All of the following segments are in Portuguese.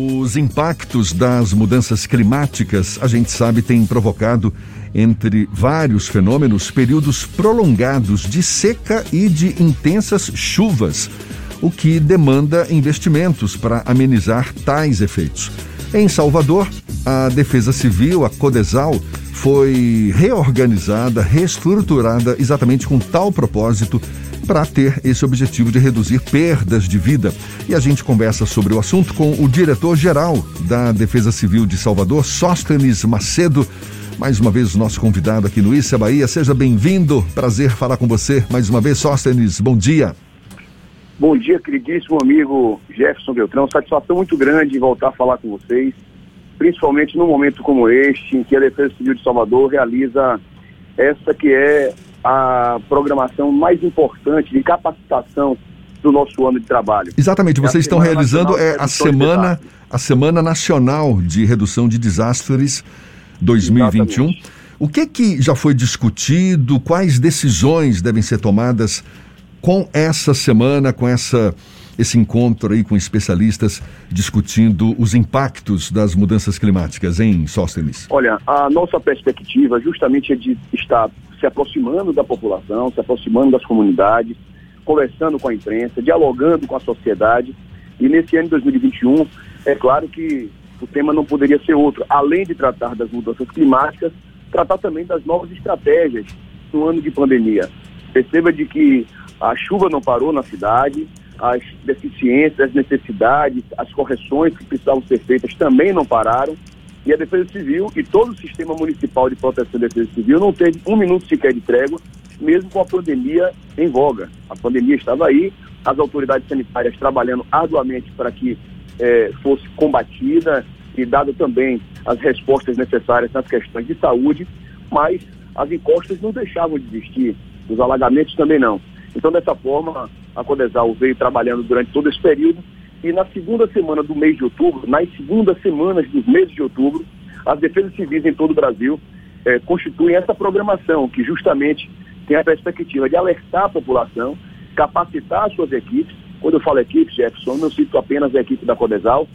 Os impactos das mudanças climáticas, a gente sabe, têm provocado, entre vários fenômenos, períodos prolongados de seca e de intensas chuvas, o que demanda investimentos para amenizar tais efeitos. Em Salvador, a Defesa Civil, a Codesal, foi reorganizada, reestruturada exatamente com tal propósito para ter esse objetivo de reduzir perdas de vida. E a gente conversa sobre o assunto com o diretor-geral da Defesa Civil de Salvador, Sóstenes Macedo. Mais uma vez, o nosso convidado aqui no Issa Bahia. Seja bem-vindo. Prazer falar com você mais uma vez, Sóstenes. Bom dia. Bom dia, queridíssimo amigo Jefferson Beltrão. Satisfação muito grande voltar a falar com vocês, principalmente num momento como este, em que a Defesa Civil de Salvador realiza essa que é a programação mais importante de capacitação do nosso ano de trabalho. Exatamente, vocês é estão realizando é a semana a semana nacional de redução de desastres 2021. Exatamente. O que que já foi discutido? Quais decisões devem ser tomadas com essa semana, com essa esse encontro aí com especialistas discutindo os impactos das mudanças climáticas em Sóstenes? Olha, a nossa perspectiva justamente é de estar se aproximando da população, se aproximando das comunidades, conversando com a imprensa, dialogando com a sociedade. E nesse ano de 2021, é claro que o tema não poderia ser outro. Além de tratar das mudanças climáticas, tratar também das novas estratégias no ano de pandemia. Perceba de que a chuva não parou na cidade, as deficiências, as necessidades, as correções que precisavam ser feitas também não pararam. E a Defesa Civil e todo o sistema municipal de proteção da Defesa Civil não teve um minuto sequer de trégua, mesmo com a pandemia em voga. A pandemia estava aí, as autoridades sanitárias trabalhando arduamente para que eh, fosse combatida e dado também as respostas necessárias nas questões de saúde, mas as encostas não deixavam de existir, os alagamentos também não. Então, dessa forma, a Codesal veio trabalhando durante todo esse período e na segunda semana do mês de outubro, nas segundas semanas dos meses de outubro, as defesas civis em todo o Brasil eh, constituem essa programação que justamente tem a perspectiva de alertar a população, capacitar as suas equipes. Quando eu falo equipes, Jefferson, não cito apenas a equipe da Codesal,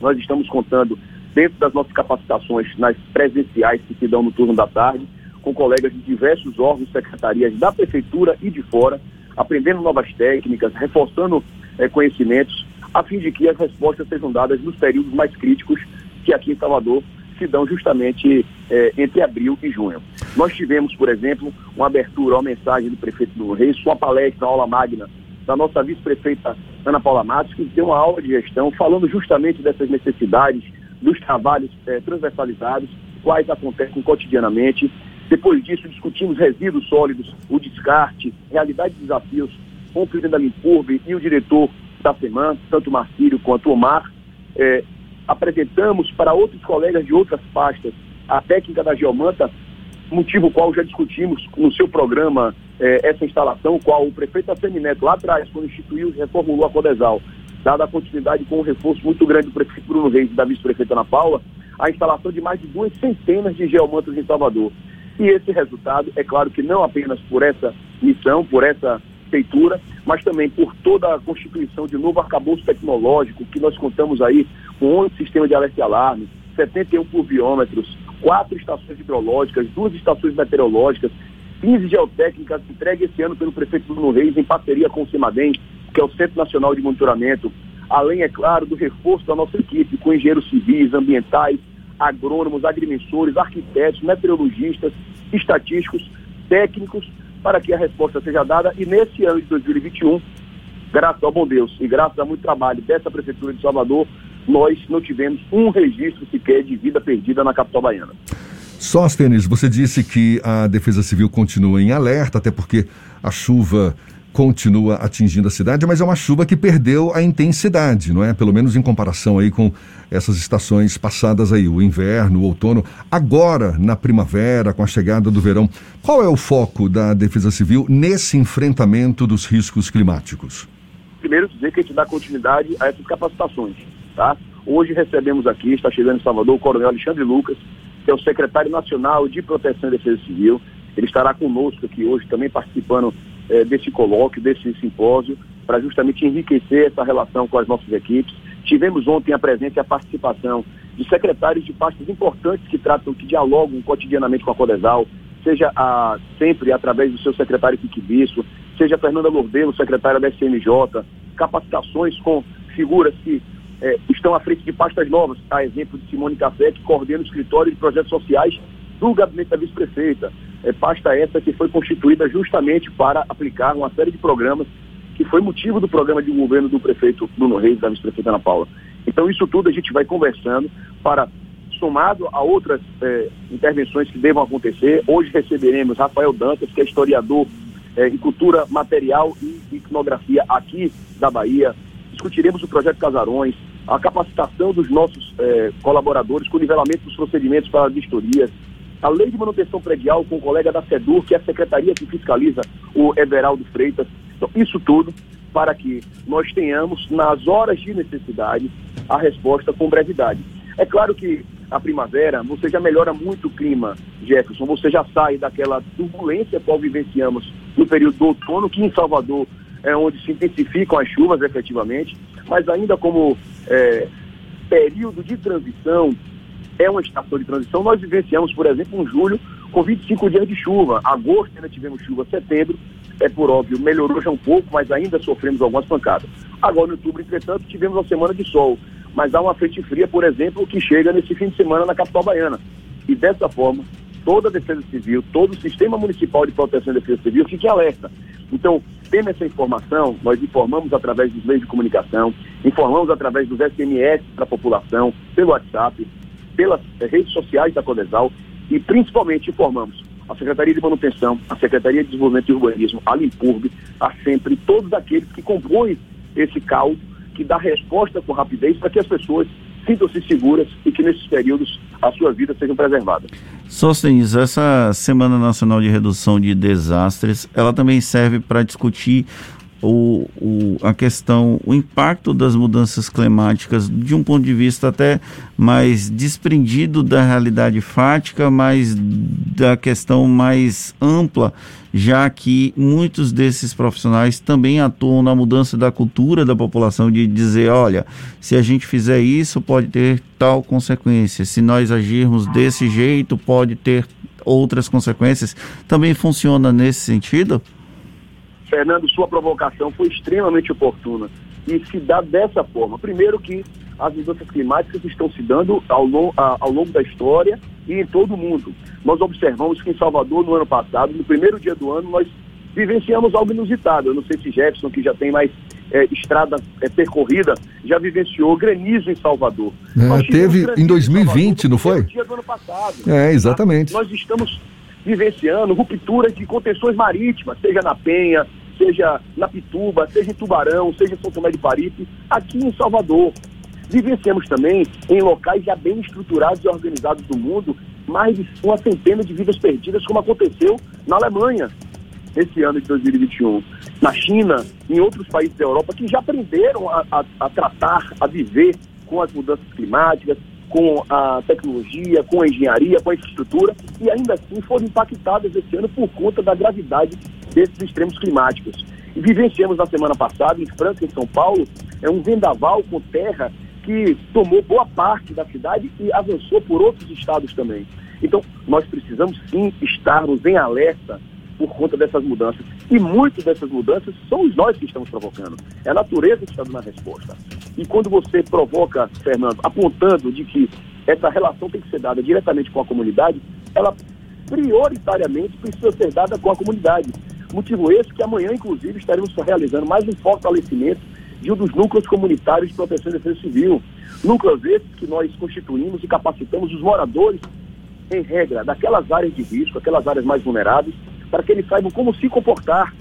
nós estamos contando dentro das nossas capacitações nas presenciais que se dão no turno da tarde, com colegas de diversos órgãos, secretarias da prefeitura e de fora, aprendendo novas técnicas, reforçando eh, conhecimentos, a fim de que as respostas sejam dadas nos períodos mais críticos que aqui em Salvador se dão justamente eh, entre abril e junho. Nós tivemos, por exemplo, uma abertura, uma mensagem do prefeito do Reis, uma palestra, uma aula magna da nossa vice-prefeita Ana Paula Matos, que deu uma aula de gestão falando justamente dessas necessidades, dos trabalhos eh, transversalizados, quais acontecem cotidianamente depois disso, discutimos resíduos sólidos, o descarte, realidade e desafios com o presidente da Limpurbe e o diretor SEMAN, tanto o Marcílio quanto o Omar. É, apresentamos para outros colegas de outras pastas a técnica da geomanta, motivo qual já discutimos no seu programa é, essa instalação, qual o prefeito Assemineto lá atrás, quando instituiu reformulou a Codesal, dada a continuidade com um reforço muito grande do prefeito Bruno Reis e da vice-prefeita Ana Paula, a instalação de mais de duas centenas de geomantas em Salvador. E esse resultado, é claro que não apenas por essa missão, por essa feitura, mas também por toda a constituição de novo arcabouço tecnológico, que nós contamos aí com 11 sistemas de alerta e alarme, 71 pluviômetros, quatro estações hidrológicas, duas estações meteorológicas, 15 geotécnicas entregues esse ano pelo prefeito Bruno Reis em parceria com o CIMADEM, que é o Centro Nacional de Monitoramento, além, é claro, do reforço da nossa equipe com engenheiros civis, ambientais, agrônomos, agrimensores, arquitetos, meteorologistas, estatísticos, técnicos, para que a resposta seja dada. E nesse ano de 2021, graças ao bom Deus e graças a muito trabalho dessa Prefeitura de Salvador, nós não tivemos um registro sequer de vida perdida na capital baiana. Sóstenes, você disse que a Defesa Civil continua em alerta, até porque a chuva continua atingindo a cidade, mas é uma chuva que perdeu a intensidade, não é? Pelo menos em comparação aí com essas estações passadas aí, o inverno, o outono. Agora, na primavera, com a chegada do verão, qual é o foco da Defesa Civil nesse enfrentamento dos riscos climáticos? Primeiro dizer que a gente dá continuidade a essas capacitações, tá? Hoje recebemos aqui, está chegando em Salvador, o Coronel Alexandre Lucas, que é o secretário nacional de Proteção e Defesa Civil. Ele estará conosco aqui hoje também participando eh, desse colóquio, desse simpósio, para justamente enriquecer essa relação com as nossas equipes. Tivemos ontem a presença e a participação de secretários de pastas importantes que tratam, que dialogam cotidianamente com a Codesal, seja a, sempre através do seu secretário Kiki Bispo, seja a Fernanda Lourdelo, secretária da SMJ, capacitações com figuras que é, estão à frente de pastas novas, a exemplo de Simone Café, que coordena o escritório de projetos sociais do gabinete da vice-prefeita. É, pasta essa que foi constituída justamente para aplicar uma série de programas que foi motivo do programa de governo do prefeito Bruno Reis, da vice-prefeita Ana Paula. Então, isso tudo a gente vai conversando para, somado a outras é, intervenções que devam acontecer. Hoje receberemos Rafael Dantas, que é historiador é, em cultura material e iconografia aqui da Bahia. Discutiremos o projeto Casarões, a capacitação dos nossos é, colaboradores com o nivelamento dos procedimentos para vistorias, a lei de manutenção predial com o colega da SEDUR, que é a secretaria que fiscaliza o Everaldo Freitas. Então, isso tudo para que nós tenhamos, nas horas de necessidade, a resposta com brevidade. É claro que a primavera, você já melhora muito o clima, Jefferson, você já sai daquela turbulência qual vivenciamos no período do outono, que em Salvador é onde se intensificam as chuvas efetivamente, mas ainda como é, período de transição, é uma estação de transição. Nós vivenciamos, por exemplo, um julho com 25 dias de chuva. Agosto ainda tivemos chuva, setembro, é por óbvio, melhorou já um pouco, mas ainda sofremos algumas pancadas. Agora, em outubro, entretanto, tivemos uma semana de sol, mas há uma frente fria, por exemplo, que chega nesse fim de semana na capital baiana. E dessa forma, toda a Defesa Civil, todo o Sistema Municipal de Proteção e Defesa Civil fique alerta. Então, tendo essa informação, nós informamos através dos meios de comunicação, informamos através dos SMS para a população, pelo WhatsApp, pelas redes sociais da Codesal e principalmente informamos a Secretaria de Manutenção, a Secretaria de Desenvolvimento e Urbanismo, a Limpurb, a sempre todos aqueles que compõem esse caldo que dá resposta com rapidez para que as pessoas sintam-se seguras e que nesses períodos a sua vida sejam preservadas. Sostens, essa Semana Nacional de Redução de Desastres, ela também serve para discutir o, o, a questão, o impacto das mudanças climáticas de um ponto de vista até mais desprendido da realidade fática, mas da questão mais ampla, já que muitos desses profissionais também atuam na mudança da cultura da população de dizer, olha, se a gente fizer isso pode ter tal consequência, se nós agirmos desse jeito pode ter outras consequências. Também funciona nesse sentido? Fernando, sua provocação foi extremamente oportuna e se dá dessa forma. Primeiro que as mudanças climáticas estão se dando ao, long, ao longo da história e em todo o mundo. Nós observamos que em Salvador, no ano passado, no primeiro dia do ano, nós vivenciamos algo inusitado. Eu não sei se Jefferson, que já tem mais é, estrada é, percorrida, já vivenciou granizo em Salvador. É, teve em 2020, Salvador, não foi? dia do ano passado. É, exatamente. Tá? Nós estamos vivenciando rupturas de contenções marítimas, seja na Penha, seja na Pituba, seja em Tubarão, seja em São Tomé de Paripe, aqui em Salvador. Vivenciamos também, em locais já bem estruturados e organizados do mundo, mais de uma centena de vidas perdidas, como aconteceu na Alemanha esse ano de 2021. Na China, em outros países da Europa, que já aprenderam a, a, a tratar, a viver com as mudanças climáticas, com a tecnologia, com a engenharia, com a infraestrutura, e ainda assim foram impactadas esse ano por conta da gravidade desses extremos climáticos. E vivenciamos na semana passada, em França, em São Paulo, é um vendaval com terra que tomou boa parte da cidade e avançou por outros estados também. Então, nós precisamos sim estarmos em alerta por conta dessas mudanças. E muitas dessas mudanças somos nós que estamos provocando. É a natureza que está dando a resposta. E quando você provoca, Fernando, apontando de que essa relação tem que ser dada diretamente com a comunidade, ela prioritariamente precisa ser dada com a comunidade. Motivo esse que amanhã, inclusive, estaremos realizando mais um fortalecimento de um dos núcleos comunitários de proteção e defesa civil. Núcleos esses que nós constituímos e capacitamos os moradores, em regra, daquelas áreas de risco, aquelas áreas mais vulneráveis, para que eles saibam como se comportar.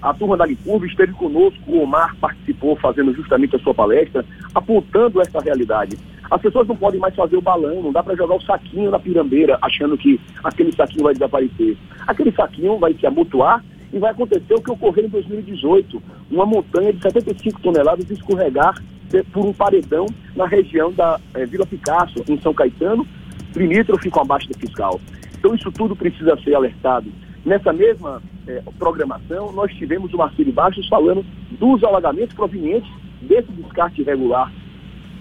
A turma da Licurva esteve conosco, o Omar participou fazendo justamente a sua palestra, apontando essa realidade. As pessoas não podem mais fazer o balão, não dá para jogar o saquinho na pirambeira, achando que aquele saquinho vai desaparecer. Aquele saquinho vai se amontoar e vai acontecer o que ocorreu em 2018, uma montanha de 75 toneladas escorregar por um paredão na região da eh, Vila Picasso, em São Caetano, limítrofe com a Baixa Fiscal. Então isso tudo precisa ser alertado. Nessa mesma eh, programação, nós tivemos o Marcelo Baixos falando dos alagamentos provenientes desse descarte irregular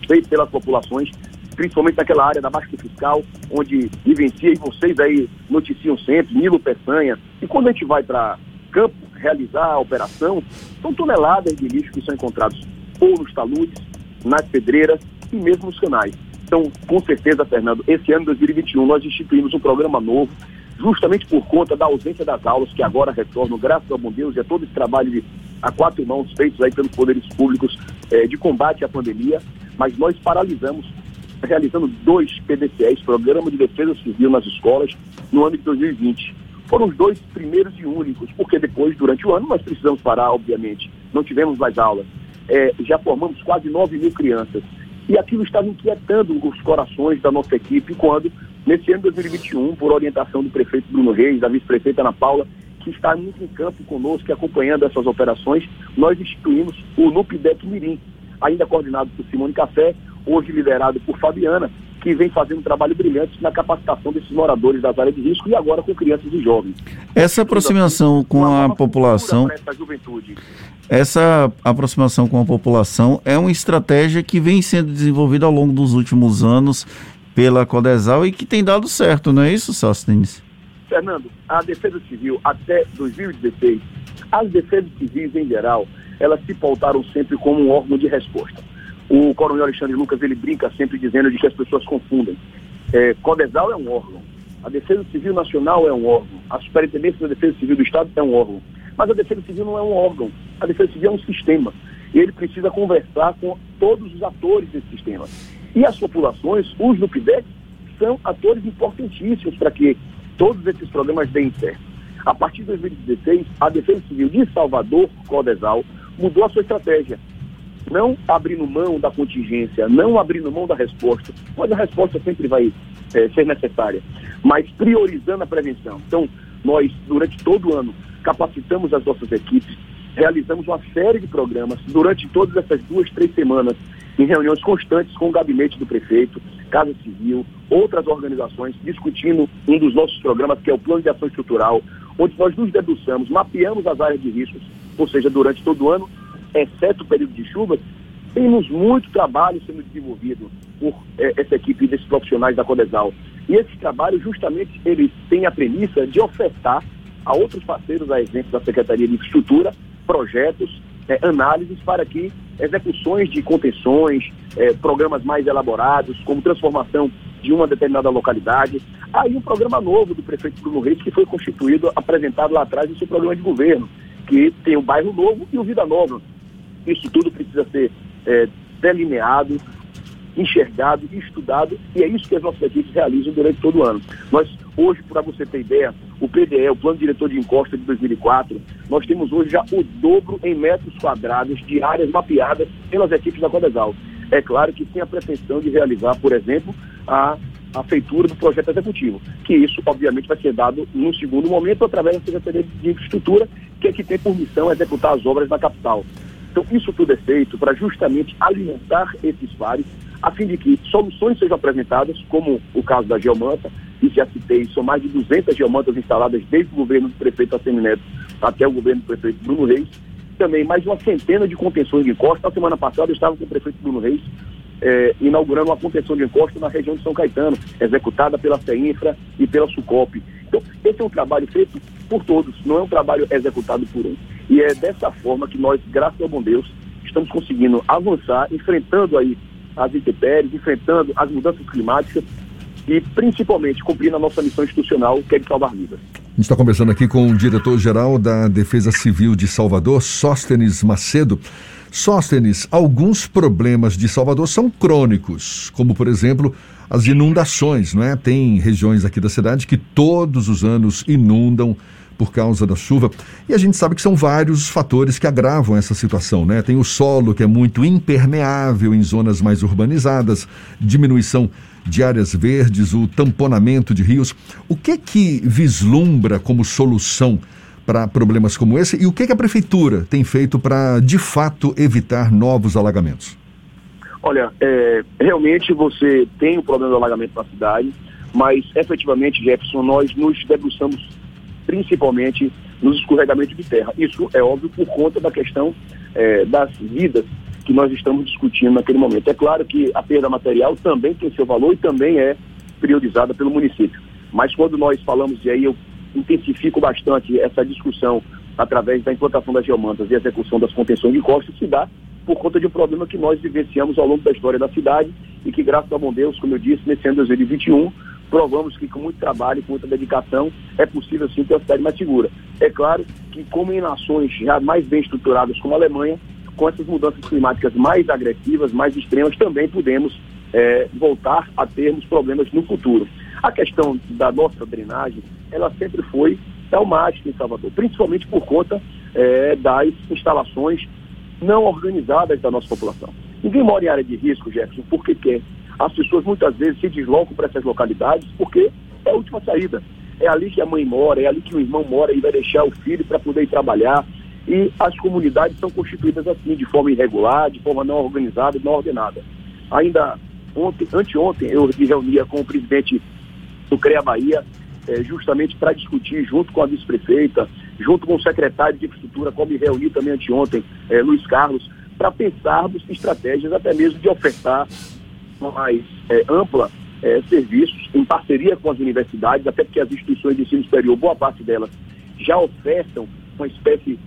feito pelas populações, principalmente naquela área da Baixa Fiscal, onde vivencia e vocês aí noticiam sempre, Nilo Peçanha. E quando a gente vai para campo realizar a operação, são toneladas de lixo que são encontrados ou nos taludes, nas pedreiras e mesmo nos canais. Então, com certeza, Fernando, esse ano 2021 nós instituímos um programa novo, justamente por conta da ausência das aulas, que agora retornam, graças ao bom Deus, e a todo esse trabalho de, a quatro mãos feitos aí pelos poderes públicos eh, de combate à pandemia, mas nós paralisamos, realizando dois PDCs, Programa de Defesa Civil nas escolas, no ano de 2020. Foram os dois primeiros e únicos, porque depois, durante o ano, nós precisamos parar, obviamente. Não tivemos mais aulas. É, já formamos quase 9 mil crianças. E aquilo estava inquietando os corações da nossa equipe quando, nesse ano de 2021, por orientação do prefeito Bruno Reis, da vice-prefeita Ana Paula, que está muito em campo conosco e acompanhando essas operações, nós instituímos o NUPDEC Mirim, ainda coordenado por Simone Café, hoje liderado por Fabiana, que vem fazendo um trabalho brilhante na capacitação desses moradores das áreas de risco e agora com crianças e jovens. Essa aproximação com a população. Essa aproximação com a população é uma estratégia que vem sendo desenvolvida ao longo dos últimos anos pela Codesal e que tem dado certo, não é isso, Sóstenes? Fernando, a Defesa Civil até 2016, as defesas civis em geral, elas se pautaram sempre como um órgão de resposta. O coronel Alexandre Lucas, ele brinca sempre dizendo de que as pessoas confundem. É, Codesal é um órgão, a Defesa Civil Nacional é um órgão, a Superintendência da Defesa Civil do Estado é um órgão. Mas a Defesa Civil não é um órgão, a Defesa Civil é um sistema. E ele precisa conversar com todos os atores desse sistema. E as populações, os NUPDEC, são atores importantíssimos para que todos esses programas deem certo. A partir de 2016, a Defesa Civil de Salvador, Codesal, mudou a sua estratégia não abrindo mão da contingência, não abrindo mão da resposta, mas a resposta sempre vai é, ser necessária, mas priorizando a prevenção. Então, nós, durante todo o ano, capacitamos as nossas equipes, realizamos uma série de programas durante todas essas duas, três semanas, em reuniões constantes com o gabinete do prefeito, Casa Civil, outras organizações, discutindo um dos nossos programas, que é o Plano de Ação Estrutural, onde nós nos debruçamos, mapeamos as áreas de riscos, ou seja, durante todo o ano, exceto o período de chuvas, temos muito trabalho sendo desenvolvido por é, essa equipe desses profissionais da Codesal. E esse trabalho, justamente, eles têm a premissa de ofertar a outros parceiros, a exemplo da Secretaria de Infraestrutura, projetos, é, análises para que execuções de contenções, é, programas mais elaborados, como transformação de uma determinada localidade. Aí um programa novo do prefeito Bruno Reis, que foi constituído, apresentado lá atrás seu programa de governo, que tem o Bairro Novo e o Vida Nova, isso tudo precisa ser é, delineado, enxergado, estudado, e é isso que as nossas equipes realizam durante todo o ano. Nós, hoje, para você ter ideia, o PDE, o Plano Diretor de Encosta de 2004, nós temos hoje já o dobro em metros quadrados de áreas mapeadas pelas equipes da Codesal. É claro que tem a pretensão de realizar, por exemplo, a, a feitura do projeto executivo, que isso, obviamente, vai ser dado num segundo momento através da Secretaria de Infraestrutura, que é que tem por missão executar as obras na capital. Então, isso tudo é feito para justamente alimentar esses pares, a fim de que soluções sejam apresentadas, como o caso da Geomanta, e já citei, são mais de 200 geomantas instaladas desde o governo do prefeito Assemineto até o governo do prefeito Bruno Reis. Também mais de uma centena de contenções de encosta. Na semana passada eu estava com o prefeito Bruno Reis eh, inaugurando uma contenção de encosta na região de São Caetano, executada pela CEINFRA e pela SUCOP. Então, esse é um trabalho feito por todos, não é um trabalho executado por um. E é dessa forma que nós, graças ao bom Deus, estamos conseguindo avançar, enfrentando aí as intempéries, enfrentando as mudanças climáticas e principalmente cumprindo a nossa missão institucional, que é de salvar vidas. A gente está conversando aqui com o diretor-geral da Defesa Civil de Salvador, Sóstenes Macedo. Sóstenes, alguns problemas de Salvador são crônicos, como por exemplo as inundações, não é? Tem regiões aqui da cidade que todos os anos inundam por causa da chuva. E a gente sabe que são vários fatores que agravam essa situação, né? Tem o solo que é muito impermeável em zonas mais urbanizadas, diminuição de áreas verdes, o tamponamento de rios. O que que vislumbra como solução para problemas como esse e o que, que a prefeitura tem feito para, de fato, evitar novos alagamentos? Olha, é, realmente você tem o problema do alagamento na cidade, mas efetivamente, Jefferson, nós nos debruçamos principalmente nos escorregamentos de terra. Isso é óbvio por conta da questão é, das vidas que nós estamos discutindo naquele momento. É claro que a perda material também tem seu valor e também é priorizada pelo município. Mas quando nós falamos, e aí eu intensifico bastante essa discussão através da implantação das geomantas e execução das contenções de costas, se dá por conta de um problema que nós vivenciamos ao longo da história da cidade e que, graças a bom Deus, como eu disse, nesse ano de 2021, provamos que com muito trabalho com muita dedicação é possível sim ter uma cidade mais segura. É claro que, como em nações já mais bem estruturadas como a Alemanha, com essas mudanças climáticas mais agressivas, mais extremas, também podemos é, voltar a termos problemas no futuro. A questão da nossa drenagem, ela sempre foi traumática em Salvador, principalmente por conta é, das instalações não organizadas da nossa população. Ninguém mora em área de risco, Jefferson, porque quer. As pessoas muitas vezes se deslocam para essas localidades porque é a última saída. É ali que a mãe mora, é ali que o irmão mora e vai deixar o filho para poder ir trabalhar. E as comunidades são constituídas assim, de forma irregular, de forma não organizada e não ordenada. Ainda ontem, anteontem, eu me reunia com o presidente do CREA Bahia, é, justamente para discutir, junto com a vice-prefeita, junto com o secretário de Infraestrutura, como me reuni também anteontem, é, Luiz Carlos, para pensarmos estratégias até mesmo de ofertar mais é, ampla é, serviços em parceria com as universidades, até porque as instituições de ensino superior, boa parte delas, já ofertam uma espécie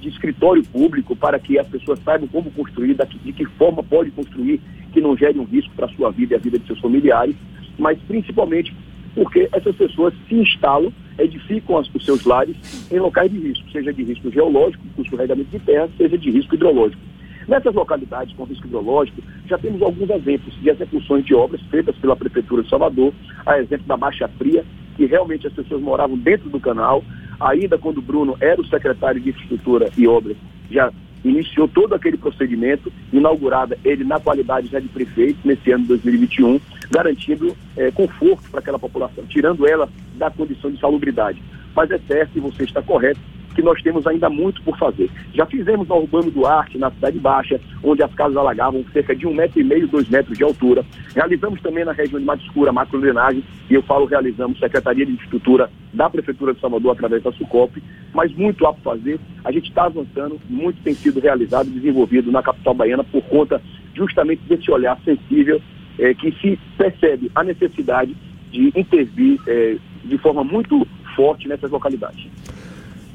de escritório público para que as pessoas saibam como construir, de que forma pode construir, que não gere um risco para a sua vida e a vida de seus familiares, mas principalmente porque essas pessoas se instalam, edificam os seus lares em locais de risco, seja de risco geológico, com escorregamento de terra, seja de risco hidrológico. Nessas localidades com risco hidrológico, já temos alguns exemplos de execuções de obras feitas pela Prefeitura de Salvador, a exemplo da Baixa Fria, que realmente as pessoas moravam dentro do canal, ainda quando o Bruno era o secretário de Infraestrutura e Obras, já iniciou todo aquele procedimento, inaugurada ele na qualidade já de prefeito nesse ano de 2021, garantindo é, conforto para aquela população, tirando ela da condição de salubridade. Mas é certo e você está correto que nós temos ainda muito por fazer. Já fizemos no Urbano Duarte, na Cidade Baixa, onde as casas alagavam cerca de um metro e meio, dois metros de altura. Realizamos também na região de Mata Escura, macro drenagem, e eu falo realizamos Secretaria de Infraestrutura da Prefeitura de Salvador através da SUCOP, mas muito há por fazer. A gente está avançando, muito tem sido realizado desenvolvido na capital baiana por conta justamente desse olhar sensível é, que se percebe a necessidade de intervir é, de forma muito forte nessas localidades.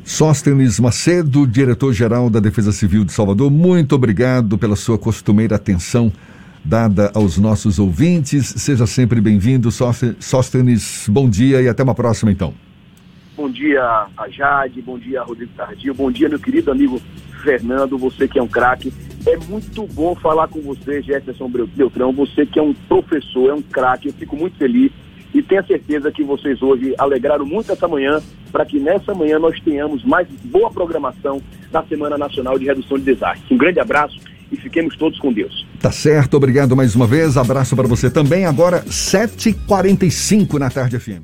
Sóstenes Macedo, diretor-geral da Defesa Civil de Salvador, muito obrigado pela sua costumeira atenção dada aos nossos ouvintes. Seja sempre bem-vindo, Sóstenes. Bom dia e até uma próxima, então. Bom dia a Jade, bom dia a Rodrigo Tardio, bom dia, meu querido amigo Fernando, você que é um craque. É muito bom falar com você, Jefferson Beltrão, você que é um professor, é um craque, eu fico muito feliz e tenho certeza que vocês hoje alegraram muito essa manhã para que nessa manhã nós tenhamos mais boa programação na Semana Nacional de Redução de Desastres. Um grande abraço e fiquemos todos com Deus. Tá certo, obrigado mais uma vez. Abraço para você também. Agora, 7h45 na tarde FM.